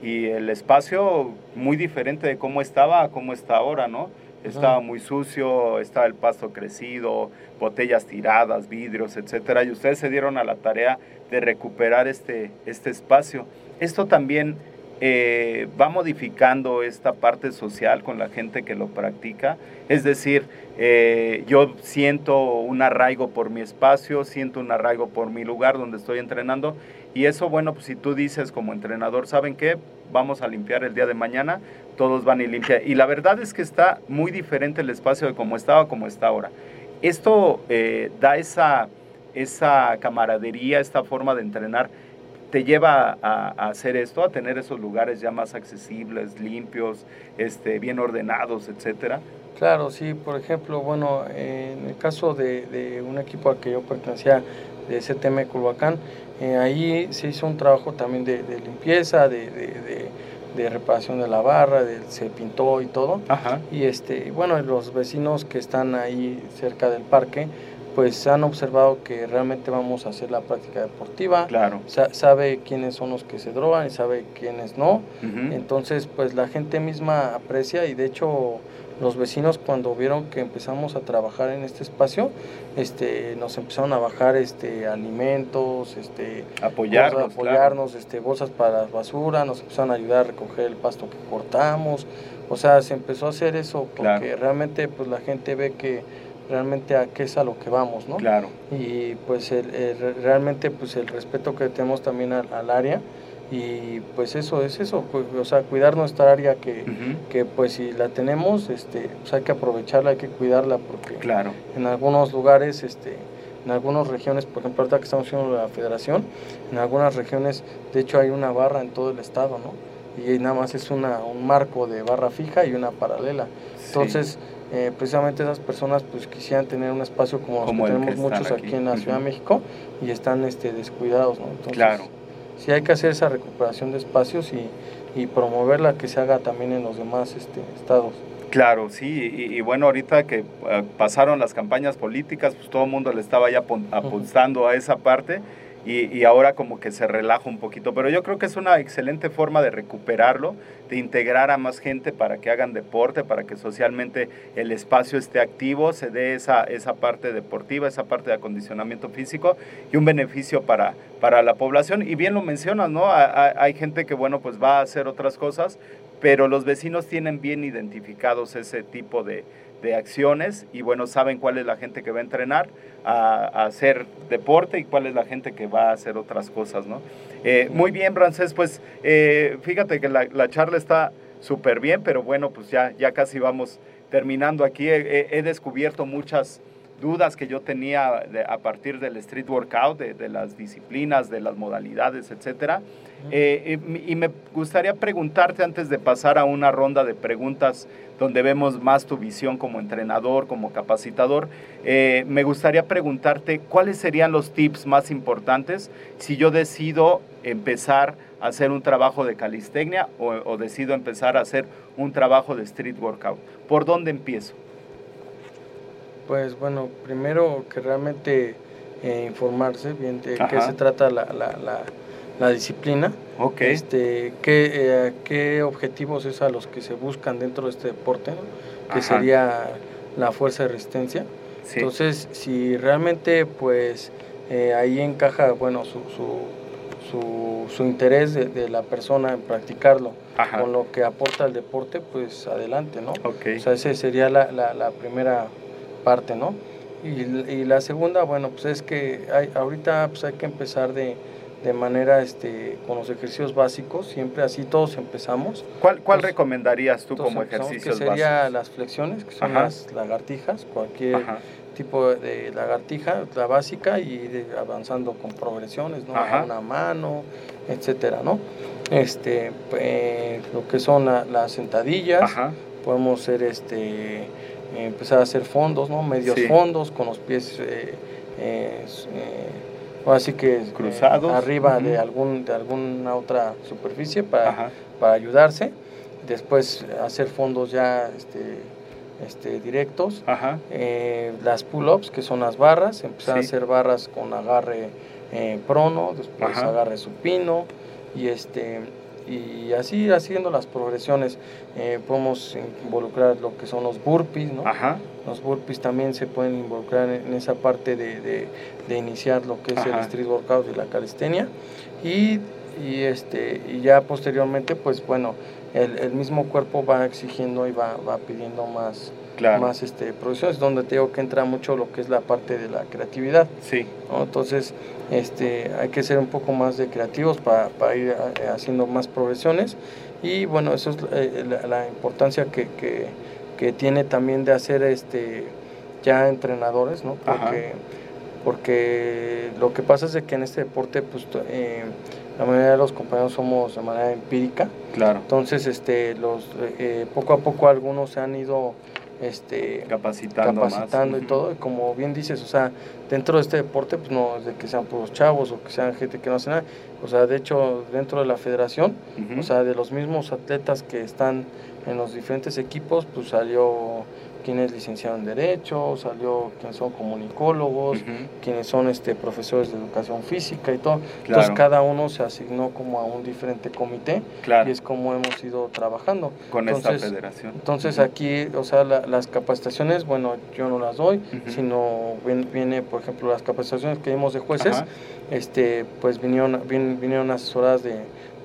y el espacio muy diferente de cómo estaba a cómo está ahora, ¿no? Estaba muy sucio, estaba el pasto crecido, botellas tiradas, vidrios, etcétera, y ustedes se dieron a la tarea de recuperar este, este espacio. Esto también eh, va modificando esta parte social con la gente que lo practica. Es decir, eh, yo siento un arraigo por mi espacio, siento un arraigo por mi lugar donde estoy entrenando. Y eso, bueno, pues si tú dices como entrenador, ¿saben qué? Vamos a limpiar el día de mañana, todos van y limpian. Y la verdad es que está muy diferente el espacio de cómo estaba a cómo está ahora. Esto eh, da esa, esa camaradería, esta forma de entrenar te lleva a, hacer esto, a tener esos lugares ya más accesibles, limpios, este, bien ordenados, etcétera. Claro, sí, por ejemplo, bueno, en el caso de, de un equipo al que yo pertenecía, de CTM Culhuacán, eh, ahí se hizo un trabajo también de, de limpieza, de, de, de- de reparación de la barra, de- se pintó y todo. Ajá. Y este, bueno, los vecinos que están ahí cerca del parque, pues han observado que realmente vamos a hacer la práctica deportiva. Claro. Sa- sabe quiénes son los que se drogan y sabe quiénes no. Entonces, pues la gente misma aprecia y de hecho los vecinos cuando vieron que empezamos a trabajar en este espacio, este, nos empezaron a bajar este, alimentos, este, Apoyarnos, bolsas- apoyarnos, este, bolsas para basura, nos empezaron a ayudar a recoger el pasto que cortamos, o sea, se empezó a hacer eso porque Claro. realmente pues la gente ve que realmente a qué es a lo que vamos, ¿no? Claro. y pues el, el- re- realmente pues el respeto que tenemos también al, al área y pues eso es eso cu- o sea cuidar nuestra área que, que pues si la tenemos este pues hay que aprovecharla hay que cuidarla porque Claro. en algunos lugares este en algunas regiones por ejemplo ahorita que estamos haciendo la federación en algunas regiones de hecho hay una barra en todo el estado no y nada más es una un marco de barra fija y una paralela Sí. entonces eh, precisamente esas personas pues quisieran tener un espacio como los Como que tenemos muchos aquí, aquí. en la Ciudad de. México y están este descuidados no entonces Claro. Sí hay que hacer esa recuperación de espacios y, y promoverla que se haga también en los demás este, estados. Claro, sí, y, y bueno, ahorita que eh, pasaron las campañas políticas, pues todo el mundo le estaba ya apostando a esa parte y, ahora como que se relaja un poquito, pero yo creo que es una excelente forma de recuperarlo, de integrar a más gente para que hagan deporte, para que socialmente el espacio esté activo, se dé esa, esa parte deportiva, esa parte de acondicionamiento físico y un beneficio para, para la población. Y bien lo mencionas, ¿no? Ha- ha- hay gente que, bueno, pues va a hacer otras cosas, pero los vecinos tienen bien identificados ese tipo de, de acciones y bueno, saben cuál es la gente que va a entrenar a, a hacer deporte y cuál es la gente que va a hacer otras cosas, ¿no? Eh, muy bien, Francés, pues eh, fíjate que la, la charla está súper bien, pero bueno, pues ya, ya casi vamos terminando aquí. He, descubierto muchas dudas que yo tenía a partir del street workout, de, de, las disciplinas, de las modalidades, etcétera. Eh, y, y, me gustaría preguntarte antes de pasar a una ronda de preguntas donde vemos más tu visión como entrenador, como capacitador, eh, me gustaría preguntarte cuáles serían los tips más importantes si yo decido empezar a hacer un trabajo de calistenia o, o decido empezar a hacer un trabajo de street workout. ¿Por dónde empiezo? Pues bueno, primero que realmente eh, informarse bien de Ajá. qué se trata la, la, la, la disciplina, okay. este, qué, eh, qué objetivos es a los que se buscan dentro de este deporte, ¿no? que Ajá. sería la fuerza de resistencia. Sí. Entonces, si realmente pues eh, ahí encaja, bueno, su, su, su, su interés de, de, la persona en practicarlo Ajá. con lo que aporta el deporte, pues adelante, ¿no? Okay. O sea, esa sería la, la, la primera parte, ¿no? Y, y, la segunda, bueno, pues es que hay, ahorita pues hay que empezar de, de manera, este, con los ejercicios básicos, siempre así todos empezamos. ¿Cuál, cuál recomendarías tú como ejercicios que sería básicos? las flexiones, que son Ajá. las lagartijas, cualquier Ajá. tipo de lagartija, la básica, y de, avanzando con progresiones, ¿no? A una mano, etcétera, ¿no? Este, eh, lo que son la, las sentadillas, podemos hacer este empezar a hacer fondos, ¿no? Medios sí. fondos con los pies eh, eh, así que cruzados arriba uh -huh. de algún de alguna otra superficie para, para ayudarse. Después hacer fondos ya este, este, directos. Eh, las pull-ups, que son las barras, empezar sí. a hacer barras con agarre prono, después Ajá. agarre supino y este y así haciendo las progresiones eh, podemos involucrar lo que son los burpees, ¿no? Ajá. Los burpees también se pueden involucrar en, esa parte de, de, de iniciar lo que es Ajá. el street workout y la calistenia y, y, este, y ya posteriormente pues bueno, el, el mismo cuerpo va exigiendo y va, va pidiendo más, claro. más este, producciones, donde tengo que entra mucho lo que es la parte de la creatividad. Sí. ¿no? Entonces, este, hay que ser un poco más de creativos para, para ir eh, haciendo más progresiones y bueno, eso es eh, la, la, importancia que, que, que, tiene también de hacer este, ya entrenadores, ¿no? Porque, porque lo que pasa es de que en este deporte, pues, eh, la mayoría de los compañeros somos de manera empírica. Claro. Entonces, este, los, eh, poco a poco algunos se han ido este, capacitando, capacitando y todo, y como bien dices, o sea, dentro de este deporte, pues no es de que sean puros chavos o que sean gente que no hace nada, o sea, de hecho, dentro de la federación, uh -huh. o sea, de los mismos atletas que están en los diferentes equipos, pues salió quien es licenciado en Derecho, salió quienes son comunicólogos, uh -huh. quienes son este, profesores de educación física y todo. Claro. Entonces cada uno se asignó como a un diferente comité claro. y es como hemos ido trabajando. Con entonces, esta federación. Entonces uh -huh. aquí, o sea, la, las capacitaciones, bueno, yo no las doy, sino viene, viene, por ejemplo, las capacitaciones que dimos de jueces, este, pues vinieron, vinieron, vinieron asesoradas de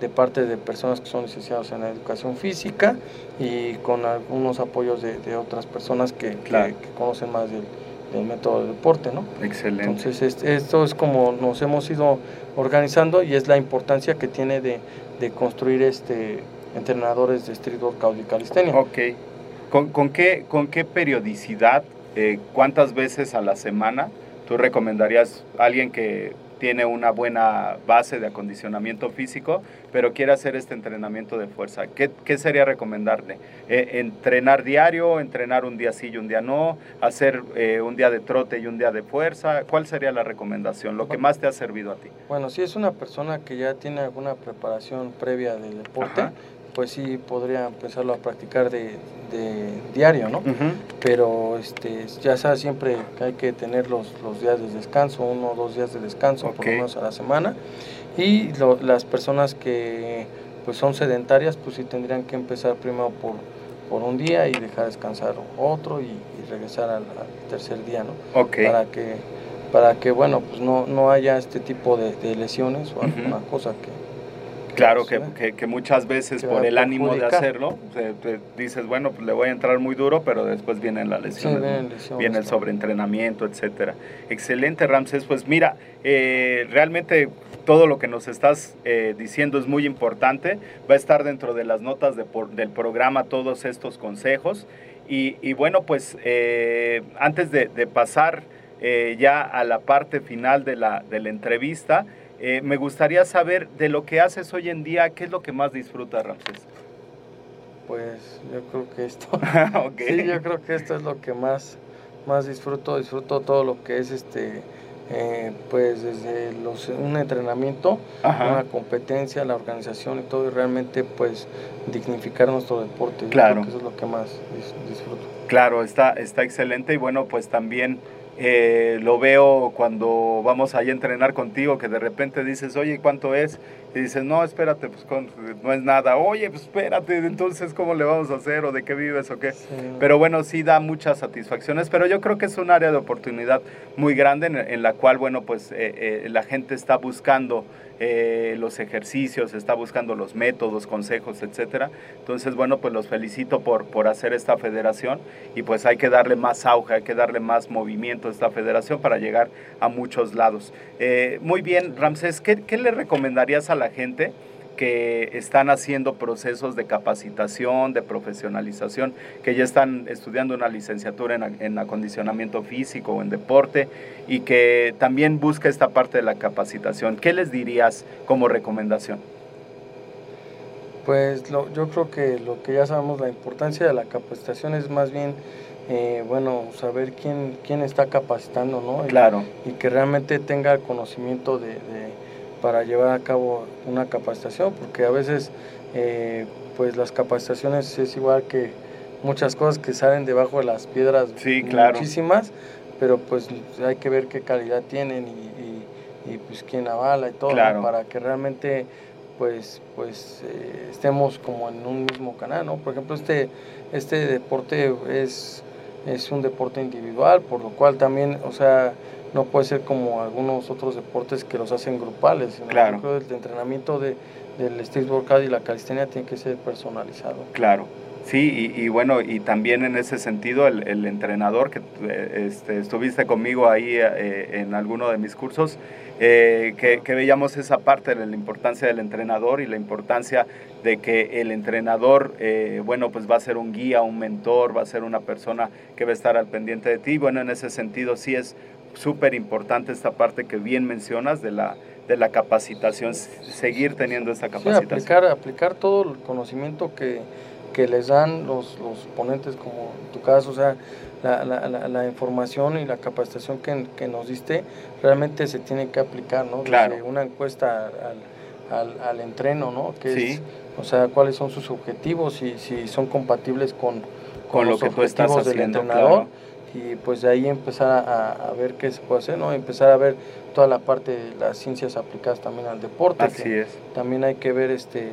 de parte de personas que son licenciados en la educación física y con algunos apoyos de, de otras personas que, claro. que, que, conocen más del, del, método de deporte, ¿no? Excelente. Entonces, esto es como nos hemos ido organizando y es la importancia que tiene de, de construir este entrenadores de street workout y calistenia. Ok. ¿Con, con, qué, con qué periodicidad, eh, cuántas veces a la semana tú recomendarías a alguien que tiene una buena base de acondicionamiento físico, pero quiere hacer este entrenamiento de fuerza. ¿Qué, qué sería recomendarle? Eh, ¿Entrenar diario, entrenar un día sí y un día no? ¿Hacer eh, un día de trote y un día de fuerza? ¿Cuál sería la recomendación? Lo que más te ha servido a ti. Bueno, si es una persona que ya tiene alguna preparación previa del deporte, Ajá pues sí podría empezarlo a practicar de, de diario, ¿no? Uh -huh. Pero este, ya sabes, siempre que hay que tener los, los días de descanso, uno o dos días de descanso okay. por lo menos a la semana. Y lo, las personas que pues son sedentarias, pues sí tendrían que empezar primero por, por un día y dejar descansar otro y, y regresar al, al, tercer día, ¿no? Okay. Para que, para que bueno, pues no, no haya este tipo de, de lesiones o alguna uh -huh. cosa que Claro, que, que, que, muchas veces por el ánimo de hacerlo, te, te dices, bueno, pues le voy a entrar muy duro, pero después vienen las lesiones, sí, viene, lesiones, viene el sobreentrenamiento, etcétera. Excelente, Ramses. Pues mira, eh, realmente todo lo que nos estás eh, diciendo es muy importante. Va a estar dentro de las notas de del programa todos estos consejos. Y, bueno, pues eh, antes de, pasar eh, ya a la parte final de la, de la entrevista, me gustaría saber de lo que haces hoy en día, ¿qué es lo que más disfrutas, Ramsés? Pues yo creo que esto, [laughs] sí, yo creo que esto es lo que más, más disfruto, disfruto todo lo que es este eh, pues desde los, un entrenamiento, una competencia, la organización y todo, y realmente pues dignificar nuestro deporte. Claro. eso es lo que más disfruto. Claro, está, está excelente y bueno, pues también eh, lo veo cuando vamos ahí a entrenar contigo, que de repente dices, oye, ¿cuánto es? Y dices, no, espérate, pues no es nada. Oye, pues espérate, entonces, ¿cómo le vamos a hacer? ¿O de qué vives o qué? Pero bueno, sí da muchas satisfacciones, pero yo creo que es un área de oportunidad muy grande en, la cual, bueno, pues eh, eh, la gente está buscando eh, los ejercicios, está buscando los métodos, consejos, etcétera. Entonces, bueno, pues los felicito por, por hacer esta federación y pues hay que darle más auge, hay que darle más movimiento a esta federación para llegar a muchos lados. Eh, muy bien, Ramsés, ¿qué, ¿qué le recomendarías a la gente? Que están haciendo procesos de capacitación, de profesionalización, que ya están estudiando una licenciatura en, acondicionamiento físico o en deporte y que también busca esta parte de la capacitación. ¿Qué les dirías como recomendación? Pues yo creo que lo que ya sabemos, la importancia de la capacitación es más bien, eh, bueno, saber quién, quién está capacitando, ¿no? claro. Y que realmente tenga conocimiento de para llevar a cabo una capacitación, porque a veces eh, pues las capacitaciones es igual que muchas cosas que salen debajo de las piedras, sí, claro. muchísimas, pero pues hay que ver qué calidad tienen y, y, pues quién avala y todo, para que realmente pues, pues eh, estemos como en un mismo canal, ¿no? Por ejemplo, este, este deporte es, es un deporte individual, por lo cual también, o sea, no puede ser como algunos otros deportes que los hacen grupales. Claro. el entrenamiento de, del street workout y la calistenia tiene que ser personalizado. Claro. Sí, y, bueno, y también en ese sentido el, el entrenador que eh, este, estuviste conmigo ahí eh, en alguno de mis cursos, eh, que, que, veíamos esa parte de la importancia del entrenador y la importancia de que el entrenador, bueno, pues va a ser un guía, un mentor, va a ser una persona que va a estar al pendiente de ti. Bueno, en ese sentido sí es súper importante esta parte que bien mencionas de la, de la capacitación, seguir teniendo esta capacitación. aplicar, aplicar todo el conocimiento que, que les dan los, los, ponentes, como en tu caso, o sea, la, la, la, información y la capacitación que, que, nos diste, realmente se tiene que aplicar, ¿no? Claro. una encuesta al, al, al, entreno, ¿no? Que es, o sea, cuáles son sus objetivos y si son compatibles con, con, lo que tú estás haciendo, del entrenador y pues de ahí empezar a, ver qué se puede hacer, ¿no? Empezar a ver toda la parte de las ciencias aplicadas también al deporte. Así es. También hay que ver este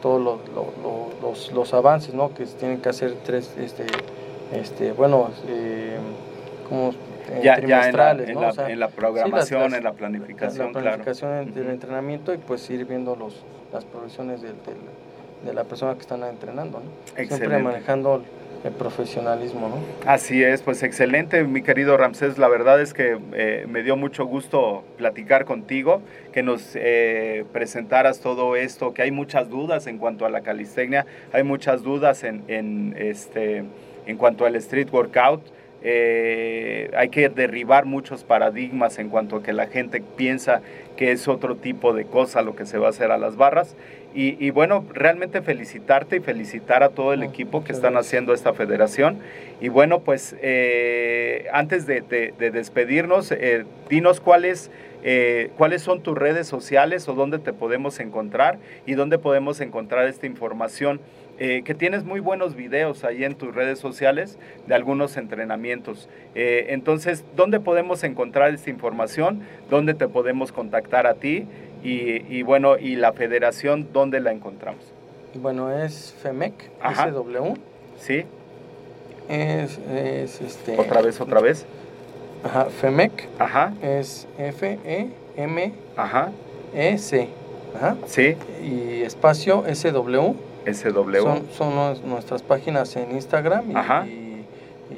todos los, los, avances, ¿no? Que tienen que hacer tres, este, este bueno, eh, como eh, ya, ya en, la, en, la, programación, en la planificación, la planificación del entrenamiento y pues ir viendo los, las progresiones del, de la persona que están entrenando, ¿no? Siempre manejando el profesionalismo, ¿no? Así es, pues excelente, mi querido Ramsés. La verdad es que eh, me dio mucho gusto platicar contigo, que nos eh, presentaras todo esto, que hay muchas dudas en cuanto a la calistenia, hay muchas dudas en, en este, en cuanto al street workout. Eh, hay que derribar muchos paradigmas en cuanto a que la gente piensa que es otro tipo de cosa lo que se va a hacer a las barras y, bueno, realmente felicitarte y felicitar a todo el equipo que están haciendo esta federación. Y bueno, pues eh, antes de, despedirnos, eh, dinos cuáles, eh, cuáles son tus redes sociales o dónde te podemos encontrar y dónde podemos encontrar esta información. que tienes muy buenos videos ahí en tus redes sociales de algunos entrenamientos. entonces, ¿dónde podemos encontrar esta información? ¿Dónde te podemos contactar a ti? Y, bueno, ¿y la federación dónde la encontramos? Bueno, es FEMEC, SW. Sí. Es, es este... Otra vez, otra vez. Ajá, FEMEC. Ajá. Es F-E-M. Ajá. E-C. Ajá. Sí. Y espacio SW. SW. Son, son nuestras páginas en Instagram y,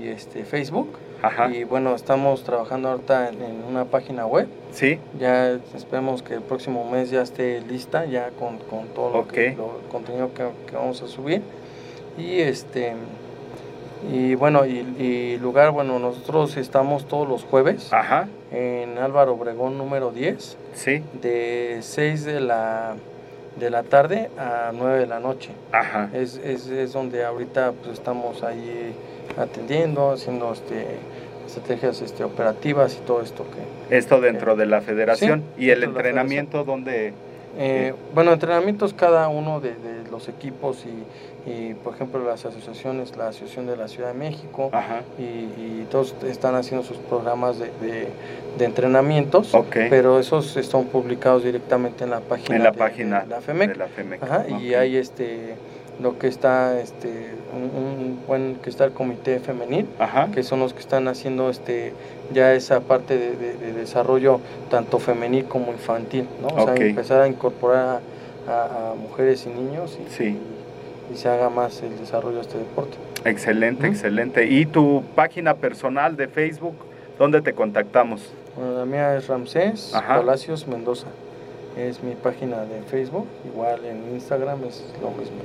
y, este, Facebook. Ajá. Y bueno, estamos trabajando ahorita en, en una página web Sí. Ya esperemos que el próximo mes ya esté lista, ya con, con todo lo que- lo- el contenido que, que vamos a subir. Y este y bueno, y, y lugar, bueno, nosotros estamos todos los jueves Ajá. en Álvaro Obregón número 10, Sí. de 6 de la, de la tarde a 9 de la noche. Ajá. Es, es, es donde ahorita pues, estamos ahí atendiendo, haciendo este, estrategias este, operativas y todo esto que... Esto dentro de la federación. Sí, ¿Y el entrenamiento dónde? Eh, bueno, entrenamientos cada uno de, de los equipos y, y, por ejemplo, las asociaciones, la Asociación de la Ciudad de México, y, y todos están haciendo sus programas de, de- de entrenamientos, Ok. pero esos están publicados directamente en la página, en la de- página de la FEMEC. de la FEMEC. Ajá, y hay este lo que está este un, un buen que está el comité femenil Ajá. que son los que están haciendo este ya esa parte de, de- de desarrollo tanto femenil como infantil no o Ok. sea empezar a incorporar a, a- a mujeres y niños y, Sí. y, y se haga más el desarrollo de este deporte Excelente, excelente. ¿Y tu página personal de Facebook? ¿Dónde te contactamos? bueno la mía es Ramsés Ajá. Palacios Mendoza es mi página de Facebook igual en Instagram es lo mismo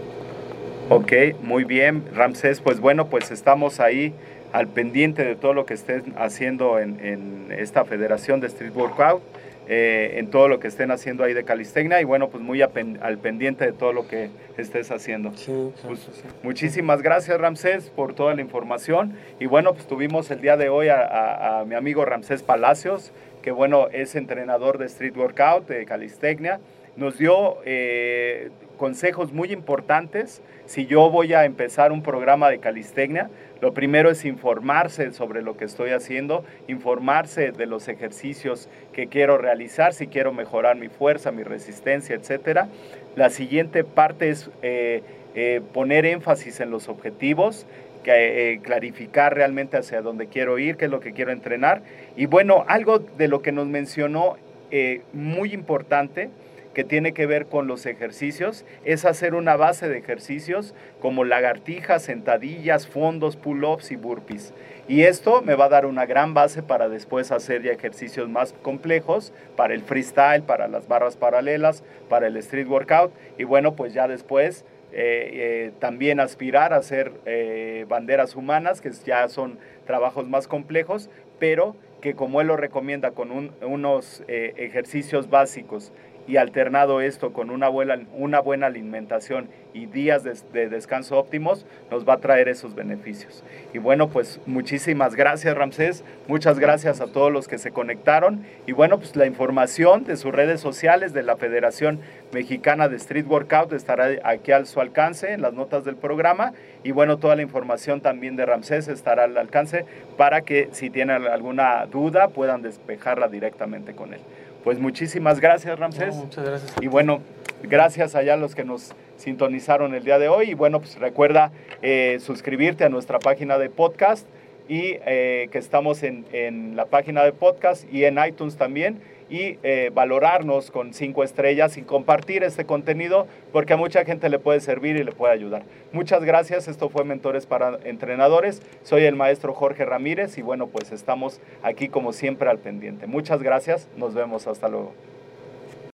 Ok, muy bien, Ramsés. Pues bueno, pues estamos ahí al pendiente de todo lo que estén haciendo en, en esta federación de Street Workout, eh, en todo lo que estén haciendo ahí de calistecnia y bueno, pues muy al pendiente de todo lo que estés haciendo. sí, Pues, sí, sí. Muchísimas gracias Ramsés por toda la información y bueno, pues tuvimos el día de hoy a, a- a mi amigo Ramsés Palacios, que bueno, es entrenador de Street Workout, de calistecnia. Nos dio eh, consejos muy importantes. Si yo voy a empezar un programa de calistecnia, lo primero es informarse sobre lo que estoy haciendo, informarse de los ejercicios que quiero realizar, si quiero mejorar mi fuerza, mi resistencia, etcétera. La siguiente parte es eh, eh, poner énfasis en los objetivos, que, eh, clarificar realmente hacia dónde quiero ir, qué es lo que quiero entrenar. Y bueno, algo de lo que nos mencionó muy importante que tiene que ver con los ejercicios es hacer una base de ejercicios como lagartijas, sentadillas, fondos, pull-ups y burpees. Y esto me va a dar una gran base para después hacer ya ejercicios más complejos para el freestyle, para las barras paralelas, para el street workout. Y bueno, pues ya después eh, eh, también aspirar a hacer eh, banderas humanas, que ya son trabajos más complejos, pero que como él lo recomienda con un- unos ejercicios básicos y alternado esto con una buena, una buena alimentación y días de, de descanso óptimos, nos va a traer esos beneficios. Y bueno, pues muchísimas gracias Ramsés, muchas gracias a todos los que se conectaron y bueno, pues la información de sus redes sociales de la Federación Mexicana de Street Workout estará aquí al su alcance en las notas del programa y bueno, toda la información también de Ramsés estará al alcance para que si tienen alguna duda puedan despejarla directamente con él. Pues muchísimas gracias Ramsés. No, muchas gracias Y bueno, gracias allá a los que nos sintonizaron el día de hoy. Y bueno, pues recuerda eh, suscribirte a nuestra página de podcast y eh, que estamos en, en la página de podcast y en iTunes también. Y eh, valorarnos con cinco estrellas y compartir este contenido porque a mucha gente le puede servir y le puede ayudar. Muchas gracias. Esto fue Mentores para Entrenadores. Soy el maestro Jorge Ramírez y bueno, pues estamos aquí como siempre al pendiente. Muchas gracias. Nos vemos. Hasta luego.